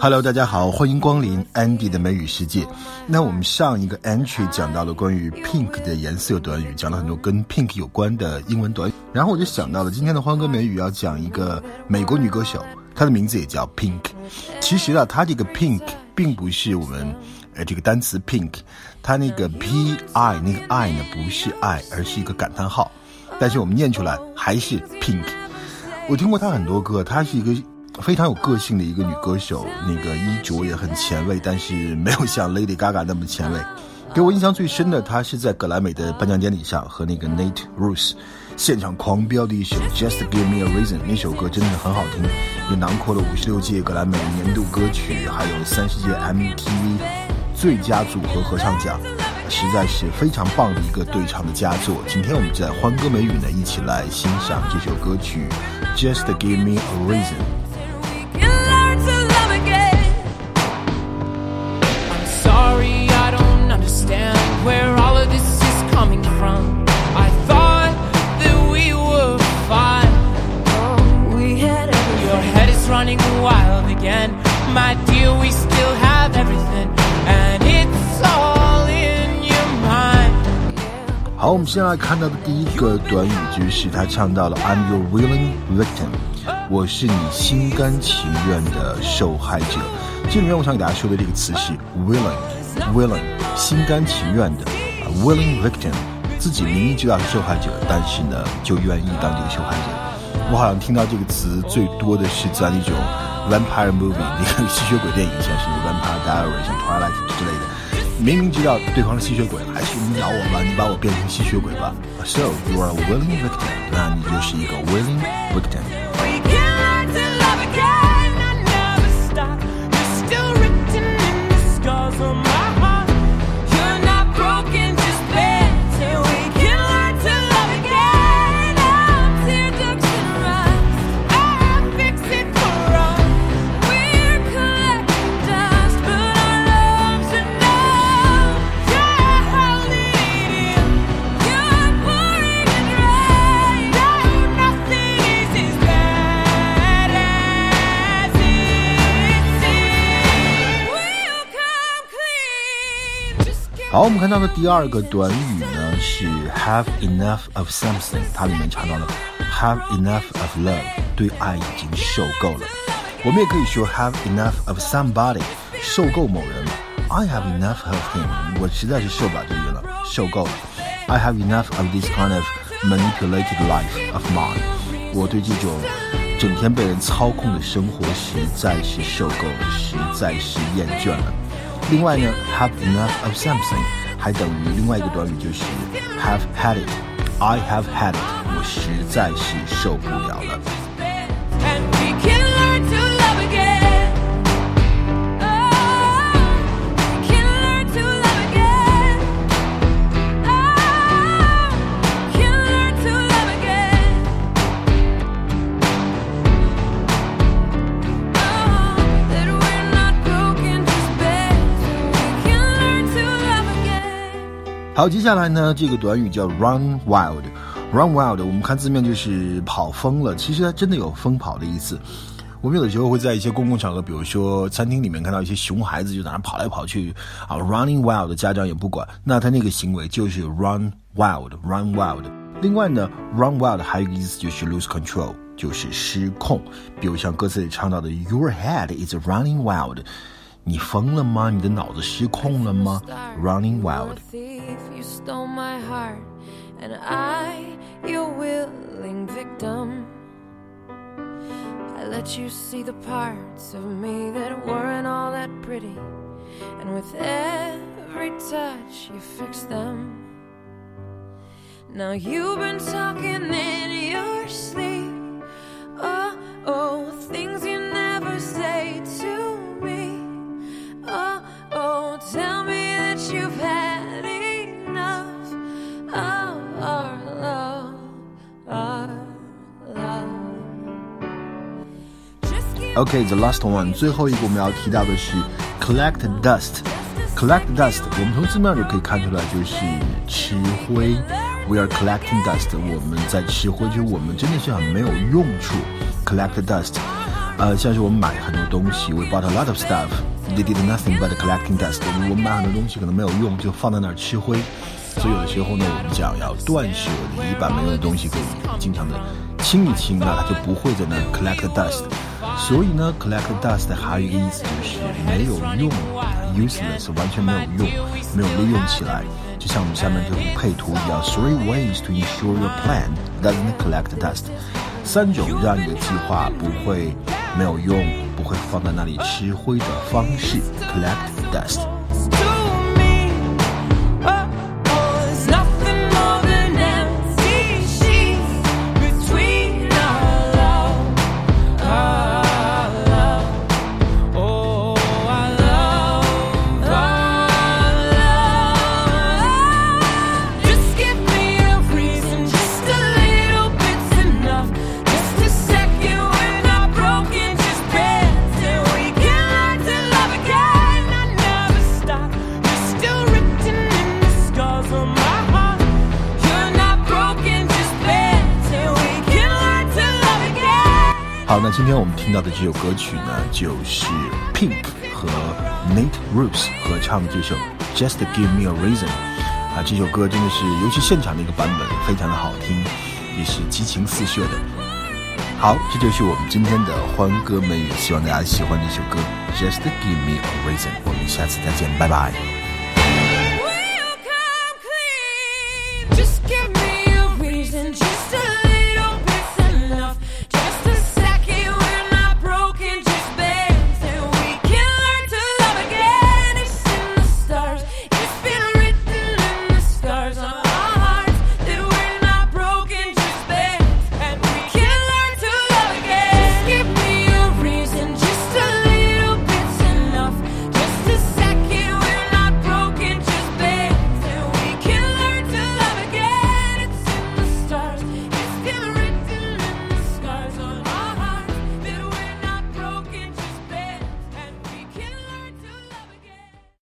Hello，大家好，欢迎光临 Andy 的美语世界。那我们上一个 entry 讲到了关于 pink 的颜色短语，讲了很多跟 pink 有关的英文短语。然后我就想到了今天的欢歌美语要讲一个美国女歌手，她的名字也叫 Pink。其实啊，她这个 pink 并不是我们呃这个单词 pink，它那个 p i 那个 i 呢不是 i，而是一个感叹号。但是我们念出来还是 pink。我听过她很多歌，她是一个。非常有个性的一个女歌手，那个衣着也很前卫，但是没有像 Lady Gaga 那么前卫。给我印象最深的，她是在格莱美的颁奖典礼上和那个 Nate Ruess 现场狂飙的一首 Just Give Me a Reason，那首歌真的很好听，也囊括了五十六届格莱美年度歌曲，还有三十届 MTV 最佳组合合唱奖，实在是非常棒的一个对唱的佳作。今天我们就在欢歌美语呢，一起来欣赏这首歌曲 Just Give Me a Reason。Running wild again my view we still have everything and it's all in you 好，我们现在看到的第一个短语就是他唱到了 "I'm your willing victim"，我是你心甘情愿的受害者。这里面我想给大家说的这个词是 willing，willing，心甘情愿的，willing victim，自己明明知道是受害者，但是呢就愿意当这个受害者。我好像听到这个词最多的是在那种 vampire movie，那个吸血鬼电影，像是 vampire diary，像 Twilight 之类的。明明知道对方是吸血鬼，还是你咬我吧，你把我变成吸血鬼吧。So you are a willing victim，那你就是一个 willing 好，我们看到的第二个短语呢是 have enough of something，它里面唱到了 have enough of love，对爱已经受够了。我们也可以说 have enough of somebody，受够某人了。I have enough of him，我实在是受不了这个了，受够了。I have enough of this kind of manipulated life of mine，我对这种整天被人操控的生活实在是受够了，实在是厌倦了。另外呢，have enough of something 还等于另外一个短语就是 have had it。I have had it，我实在是受不了了。 好，接下来呢，这个短语叫 run wild。run wild，我们看字面就是跑疯了，其实它真的有疯跑的意思。我们有的时候会在一些公共场合，比如说餐厅里面看到一些熊孩子就在那跑来跑去啊，running wild，家长也不管，那他那个行为就是 run wild，run wild。另外呢，run wild 还有一个意思就是 lose control，就是失控。比如像歌词里唱到的，Your head is running wild。你疯了吗？你的脑子失控了吗？Running wild. You stole my heart, and I, your willing victim. I let you see the parts of me that weren't all that pretty, and with every touch, you fixed them. Now you've been talking in your sleep. OK，the last one，最后一个我们要提到的是 collect dust。collect dust，我们从字面就可以看出来，就是吃灰。We are collecting dust，我们在吃灰，就是我们真的是很没有用处。collect dust。呃，像是我们买很多东西，we bought a lot of stuff, they did nothing but collecting dust。我们买很多东西可能没有用，就放在那儿吃灰。所以有的时候呢，我们讲要断舍离，把没用的东西可以经常的清一清，那它就不会在那 collect dust。所以呢，collect dust 还有一个意思就是没有用，useless，完全没有用，没有利用起来。就像我们下面这幅配图一样，three ways to ensure your plan doesn't collect dust。三种让你的计划不会没有用，不会放在那里吃灰的方式，collect dust。那今天我们听到的这首歌曲呢，就是 Pink 和 Nate Ruess 合唱的这首 Just Give Me a Reason。啊，这首歌真的是，尤其现场的一个版本，非常的好听，也是激情四射的。好，这就是我们今天的欢歌美语，希望大家喜欢这首歌 Just Give Me a Reason。我们下次再见，拜拜。